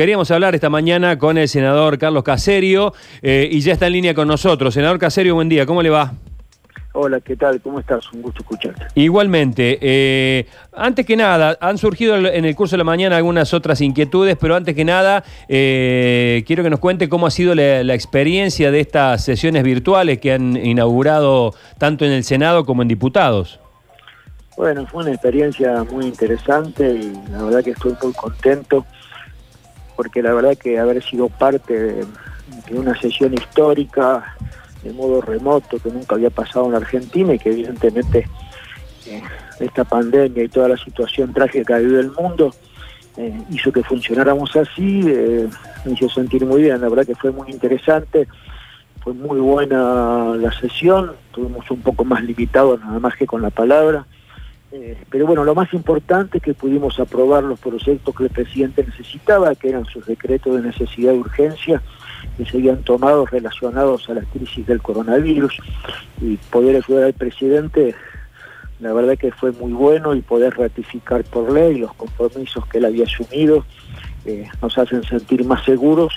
queríamos hablar esta mañana con el senador Carlos Caserio eh, y ya está en línea con nosotros. Senador Caserio, buen día, ¿cómo le va? Hola, ¿qué tal? ¿Cómo estás? Un gusto escucharte. Igualmente, eh, antes que nada, han surgido en el curso de la mañana algunas otras inquietudes, pero antes que nada, eh, quiero que nos cuente cómo ha sido la, la, experiencia de estas sesiones virtuales que han inaugurado tanto en el Senado como en diputados. Bueno, fue una experiencia muy interesante y la verdad que estoy muy contento porque la verdad que haber sido parte de, una sesión histórica de modo remoto que nunca había pasado en Argentina y que evidentemente eh, esta pandemia y toda la situación trágica que vive el mundo eh, hizo que funcionáramos así, eh, me hizo sentir muy bien, la verdad que fue muy interesante, fue muy buena la sesión, tuvimos un poco más limitados nada más que con la palabra, eh, pero bueno, lo más importante es que pudimos aprobar los proyectos que el presidente necesitaba, que eran sus decretos de necesidad y urgencia, que se habían tomado relacionados a la crisis del coronavirus y poder ayudar al presidente, la verdad que fue muy bueno y poder ratificar por ley los compromisos que él había asumido eh, nos hacen sentir más seguros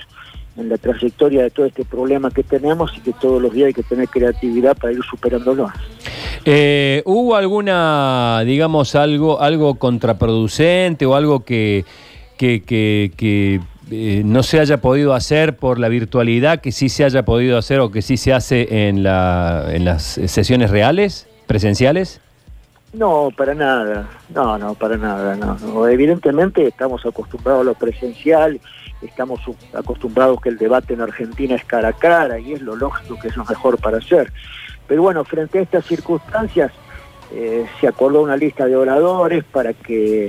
en la trayectoria de todo este problema que tenemos y que todos los días hay que tener creatividad para ir superándolo. Eh, ¿Hubo alguna, digamos, algo, algo contraproducente o algo que, que, que, que eh, no se haya podido hacer por la virtualidad, que sí se haya podido hacer o que sí se hace en, la, en las sesiones reales, presenciales? No, para nada, no, no, para nada, no. Evidentemente estamos acostumbrados a lo presencial, estamos acostumbrados que el debate en Argentina es cara a cara y es lo lógico que es lo mejor para hacer. Pero bueno, frente a estas circunstancias eh, se acordó una lista de oradores para que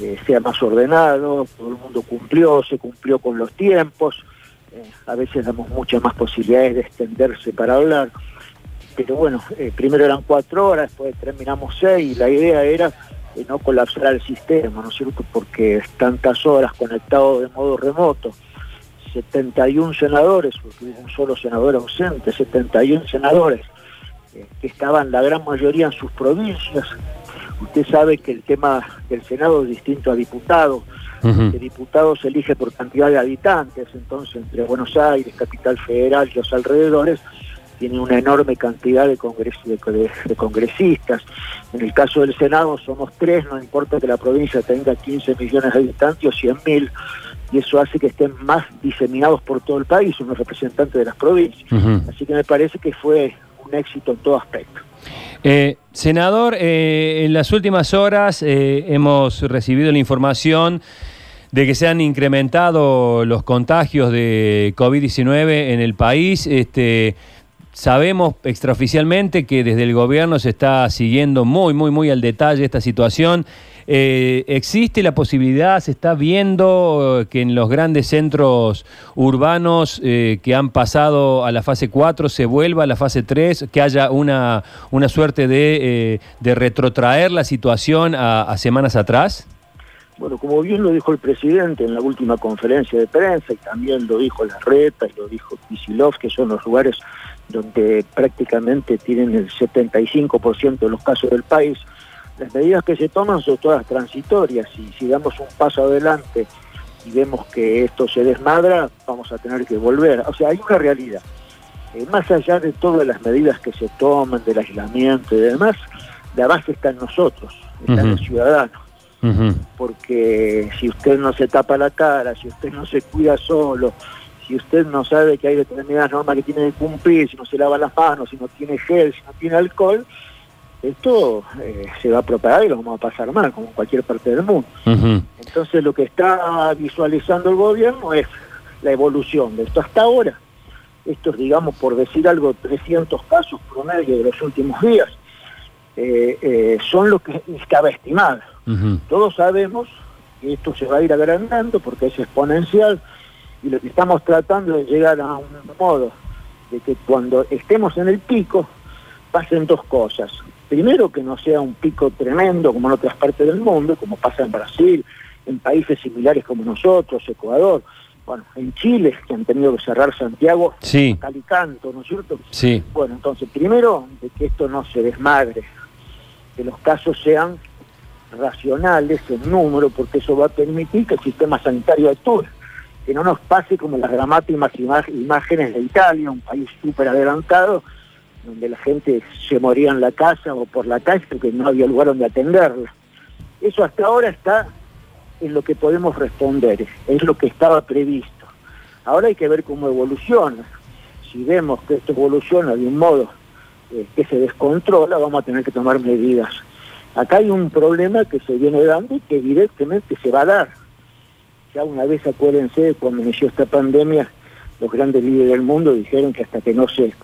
eh, sea más ordenado, todo el mundo cumplió, se cumplió con los tiempos, eh, a veces damos muchas más posibilidades de extenderse para hablar, pero bueno, eh, primero eran cuatro horas, después terminamos seis, y la idea era eh, no colapsar el sistema, ¿no es cierto?, porque tantas horas conectados de modo remoto, 71 senadores, porque hubo un solo senador ausente, 71 senadores, eh, que estaban la gran mayoría en sus provincias, Usted sabe que el tema del Senado es distinto a diputado. Uh -huh. El diputado se elige por cantidad de habitantes, entonces entre Buenos Aires, Capital Federal y los alrededores, tiene una enorme cantidad de, congres de, de, de, congresistas. En el caso del Senado somos tres, no importa que la provincia tenga 15 millones de habitantes o 100 mil, y eso hace que estén más diseminados por todo el país, unos representantes de las provincias. Uh -huh. Así que me parece que fue un éxito en todo aspecto. Eh, senador, eh, en las últimas horas eh, hemos recibido la información de que se han incrementado los contagios de COVID-19 en el país. Este, sabemos extraoficialmente que desde el gobierno se está siguiendo muy, muy, muy al detalle esta situación. Eh, ¿Existe la posibilidad, se está viendo que en los grandes centros urbanos eh, que han pasado a la fase 4 se vuelva a la fase 3, que haya una, una suerte de, eh, de retrotraer la situación a, semanas atrás? Bueno, como bien lo dijo el presidente en la última conferencia de prensa y también lo dijo Larreta y lo dijo Kisilov, que son los lugares donde prácticamente tienen el 75% de los casos del país, las medidas que se toman son todas transitorias y si damos un paso adelante y vemos que esto se desmadra, vamos a tener que volver. O sea, hay una realidad. Eh, más allá de todas las medidas que se toman, del aislamiento y demás, la base está en nosotros, está uh -huh. en el ciudadano. Uh -huh. Porque si usted no se tapa la cara, si usted no se cuida solo, si usted no sabe que hay determinadas normas que tiene que cumplir, si no se lava las manos, si no tiene gel, si no tiene alcohol, esto eh, se va a propagar y lo vamos a pasar mal, como en cualquier parte del mundo. Uh -huh. Entonces lo que está visualizando el gobierno es la evolución de esto hasta ahora. Estos, digamos, por decir algo, 300 casos promedio de los últimos días, eh, eh, son lo que estaba estimado. Uh -huh. Todos sabemos que esto se va a ir agrandando porque es exponencial y lo que estamos tratando es llegar a un modo de que cuando estemos en el pico pasen dos cosas primero que no sea un pico tremendo como en otras partes del mundo, como pasa en Brasil, en países similares como nosotros, Ecuador, bueno, en Chile, que han tenido que cerrar Santiago, sí. Calicanto, ¿no es cierto? Sí. Bueno, entonces, primero, de que esto no se desmadre, que los casos sean racionales en número, porque eso va a permitir que el sistema sanitario actúe. que no nos pase como las dramáticas imágenes de Italia, un país súper adelantado, donde la gente se moría en la casa o por la calle porque no había lugar donde atenderla. Eso hasta ahora está en lo que podemos responder, es lo que estaba previsto. Ahora hay que ver cómo evoluciona. Si vemos que esto evoluciona de un modo eh, que se descontrola, vamos a tener que tomar medidas. Acá hay un problema que se viene dando y que evidentemente se va a dar. Ya una vez acuérdense, cuando inició esta pandemia, los grandes líderes del mundo dijeron que hasta que no se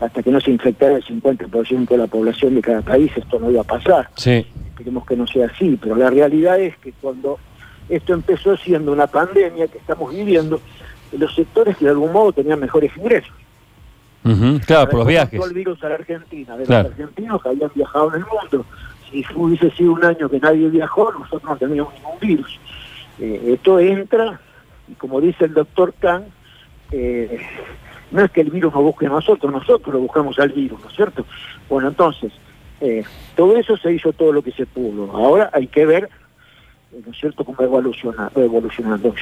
hasta que no se infectara el 50% de la población de cada país, esto no iba a pasar. Sí. Esperemos que no sea así, pero la realidad es que cuando esto empezó siendo una pandemia que estamos viviendo, los sectores que de algún modo tenían mejores ingresos. Claro, por los viajes. el virus a la Argentina, de los argentinos que habían viajado en el mundo. Si hubiese sido un año que nadie viajó, nosotros no teníamos ningún virus. Eh, esto entra, y como dice el doctor Khan, eh, no es que el virus nos busque a nosotros, nosotros lo buscamos al virus, ¿no es cierto? Bueno, entonces, eh, todo eso se hizo todo lo que se pudo. Ahora hay que ver, ¿no es cierto?, cómo evoluciona, evolucionando.